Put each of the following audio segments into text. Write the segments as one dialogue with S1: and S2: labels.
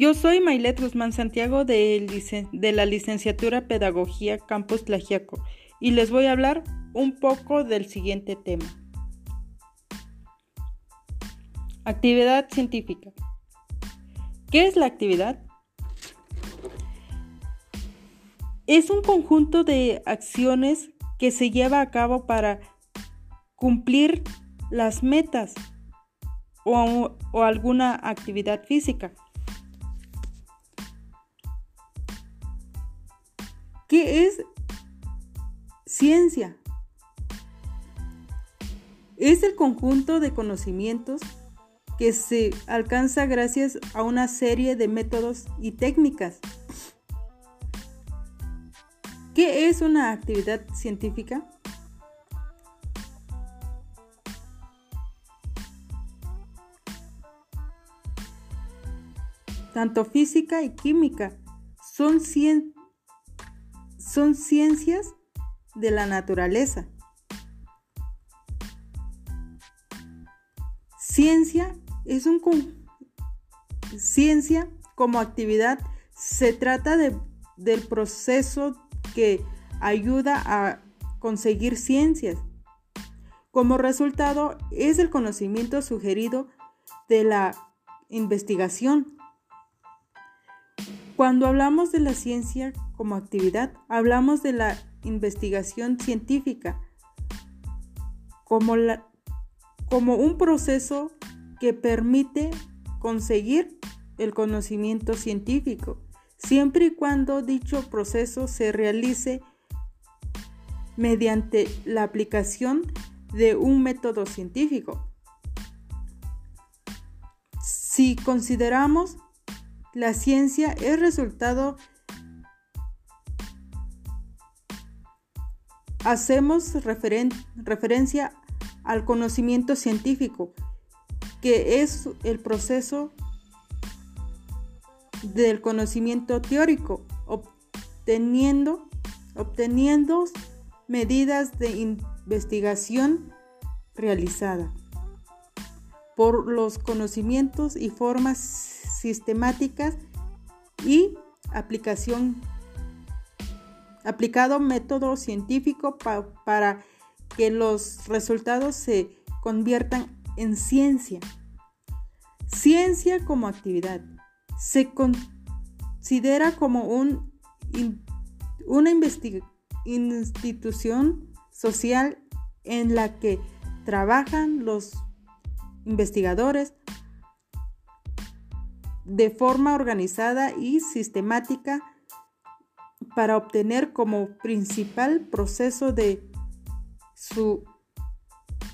S1: Yo soy Mailet Guzmán Santiago de, la licenciatura Pedagogía Campus Tlajiaco y les voy a hablar un poco del siguiente tema. Actividad científica. ¿Qué es la actividad? Es un conjunto de acciones que se lleva a cabo para cumplir las metas o alguna actividad física. ¿Qué es ciencia? Es el conjunto de conocimientos que se alcanza gracias a una serie de métodos y técnicas. ¿Qué es una actividad científica? Tanto física y química son, son ciencias de la naturaleza. Ciencia es un ciencia como actividad se trata de, del proceso que ayuda a conseguir ciencias. Como resultado es el conocimiento sugerido de la investigación. Cuando hablamos de la ciencia como actividad, hablamos de la investigación científica como, la, como un proceso que permite conseguir el conocimiento científico, siempre y cuando dicho proceso se realice mediante la aplicación de un método científico. Si consideramos la ciencia es resultado hacemos referencia al conocimiento científico, que es el proceso del conocimiento teórico, obteniendo, obteniendo medidas de investigación realizada por los conocimientos y formas sistemáticas y aplicación aplicado método científico para que los resultados se conviertan en ciencia. Ciencia como actividad. Se considera como un, una institución social en la que trabajan los investigadores de forma organizada y sistemática para obtener como principal proceso de su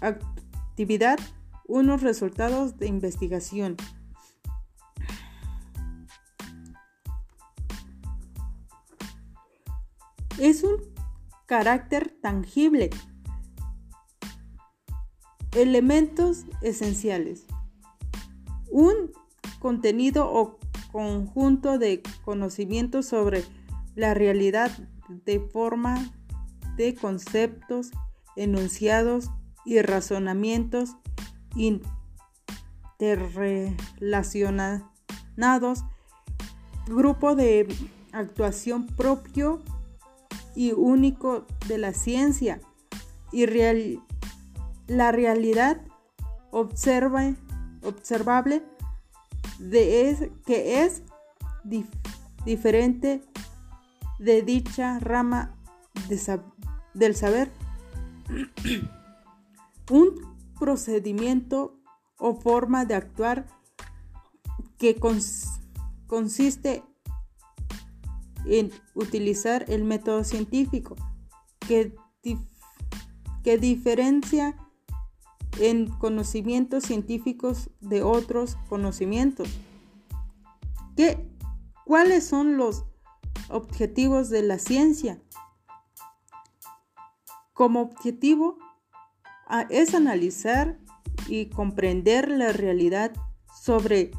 S1: actividad unos resultados de investigación. Es un carácter tangible. Elementos esenciales. Un contenido o conjunto de conocimientos sobre la realidad de forma de conceptos, enunciados y razonamientos interrelacionados, grupo de actuación propio y único de la ciencia. Y la realidad observa, observable de es, que es diferente de dicha rama del saber. Un procedimiento o forma de actuar que consiste en utilizar el método científico que, que diferencia en conocimientos científicos de otros conocimientos. ¿Qué, ¿Cuáles son los objetivos de la ciencia. Como objetivo es analizar y comprender la realidad sobre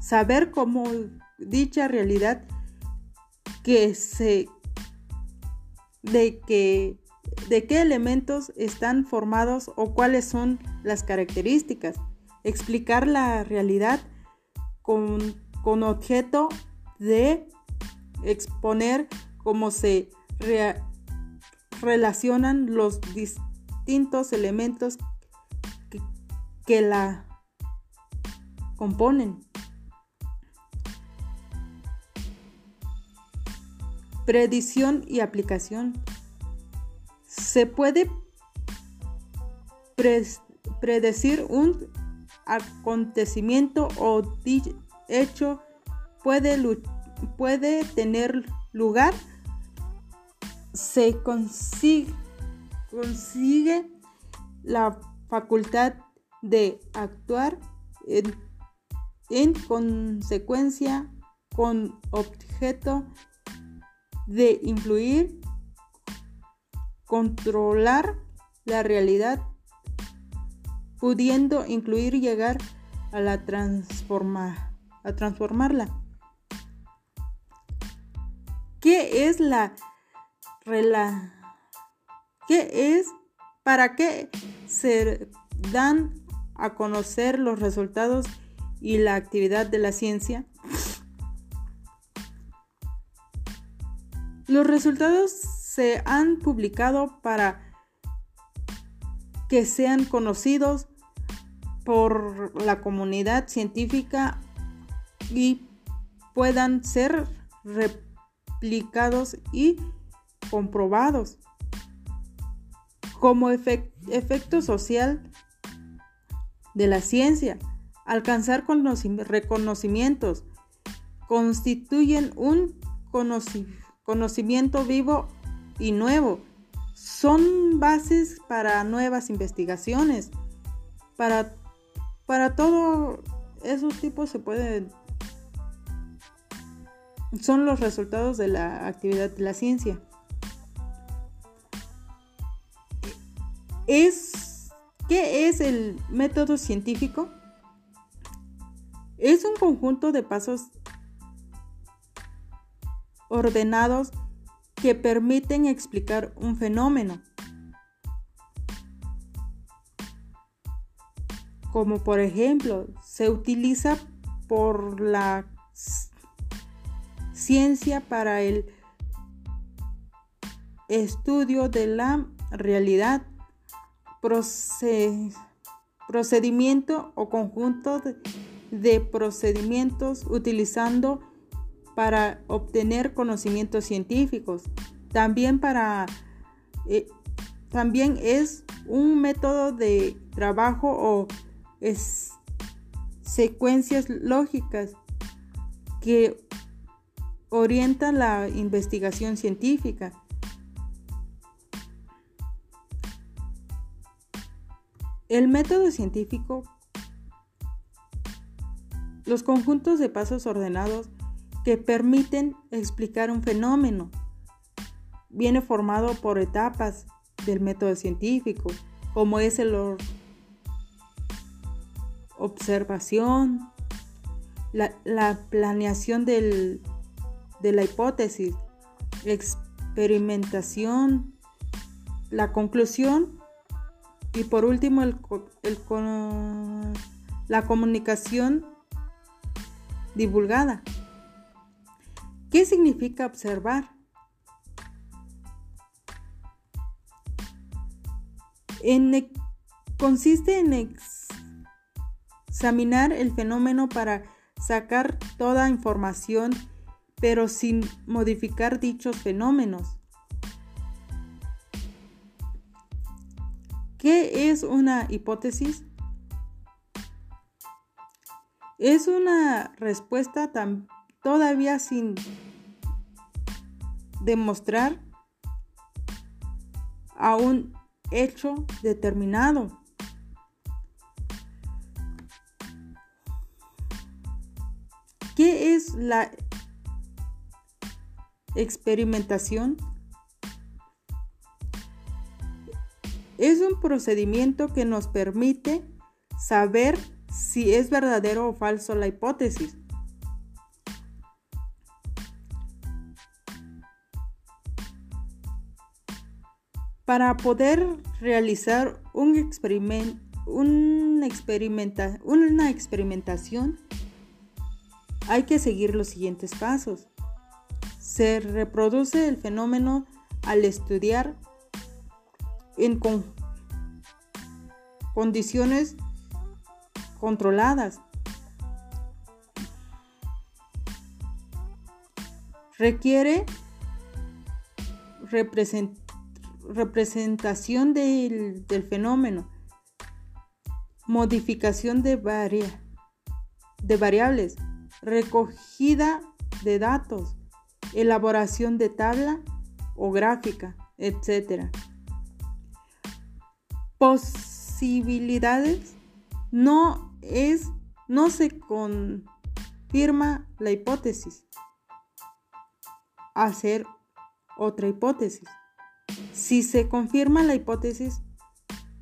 S1: saber cómo dicha realidad que se de que de qué elementos están formados o cuáles son las características. Explicar la realidad con, con objeto de exponer cómo se relacionan los distintos elementos que, que la componen. Predicción y aplicación. Se puede predecir un acontecimiento o hecho puede, puede tener lugar. Se consigue, consigue la facultad de actuar en, en consecuencia con objeto de influir, controlar la realidad, pudiendo incluir llegar a la transforma, a transformarla. ¿Qué es la rela, qué es para qué se dan a conocer los resultados y la actividad de la ciencia? Los resultados se han publicado para que sean conocidos por la comunidad científica y puedan ser replicados y comprobados. Como efecto social de la ciencia, alcanzar reconocimientos constituyen un conocimiento vivo y nuevo. Son bases para nuevas investigaciones. Para, para todo esos tipos se pueden... Son los resultados de la actividad de la ciencia. Es, ¿Qué es el método científico? Es un conjunto de pasos ordenados que permiten explicar un fenómeno. Como por ejemplo, se utiliza por la ciencia para el estudio de la realidad, procedimiento o conjunto de procedimientos utilizando para obtener conocimientos científicos. También para eh, también es un método de trabajo o es secuencias lógicas que orientan la investigación científica. El método científico, los conjuntos de pasos ordenados que permiten explicar un fenómeno. Viene formado por etapas del método científico, como es el observación, la, planeación de la hipótesis, experimentación, la conclusión y por último la comunicación divulgada. ¿Qué significa observar? consiste en examinar el fenómeno para sacar toda información, pero sin modificar dichos fenómenos. ¿Qué es una hipótesis? Es una respuesta todavía sin demostrar a un hecho determinado. ¿Qué es la experimentación? Es un procedimiento que nos permite saber si es verdadero o falso la hipótesis. Para poder realizar un una experimentación, hay que seguir los siguientes pasos. Se reproduce el fenómeno al estudiar en condiciones controladas. Requiere representación del, fenómeno, modificación de, variables, recogida de datos, elaboración de tabla o gráfica, etc. Posibilidades no es no se confirma la hipótesis. Hacer otra hipótesis. Si se confirma la hipótesis,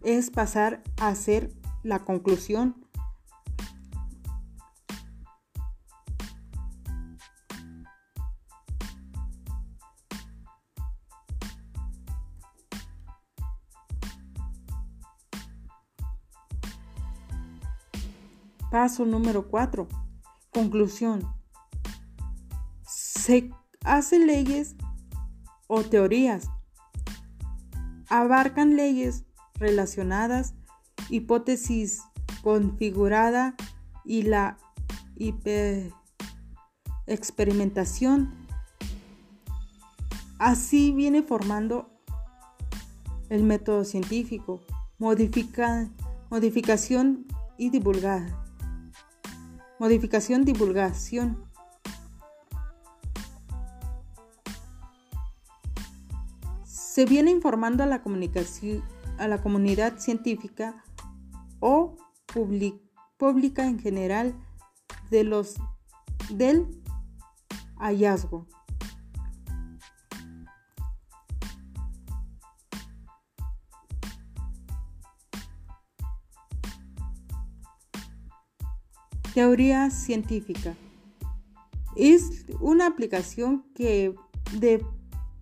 S1: es pasar a hacer la conclusión Paso número 4. Conclusión. Se hacen leyes o teorías. Abarcan leyes relacionadas, hipótesis configurada y la experimentación. Así viene formando el método científico, modifica, modificación y divulgar. Modificación, divulgación. Se viene informando a la, comunicación, a la comunidad científica o pública en general de los, del hallazgo. Teoría científica. Es una aplicación que de,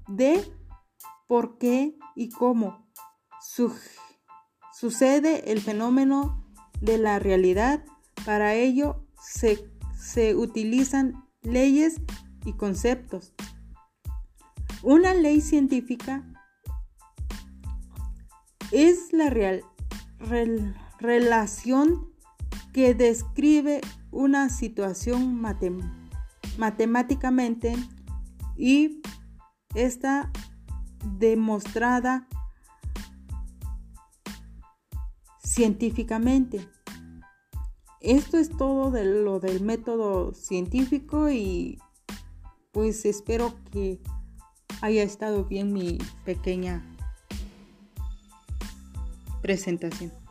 S1: de por qué y cómo sucede el fenómeno de la realidad. Para ello se, se utilizan leyes y conceptos. Una ley científica es la real, relación que describe una situación matemáticamente y está demostrada científicamente. Esto es todo de lo del método científico y pues espero que haya estado bien mi pequeña presentación.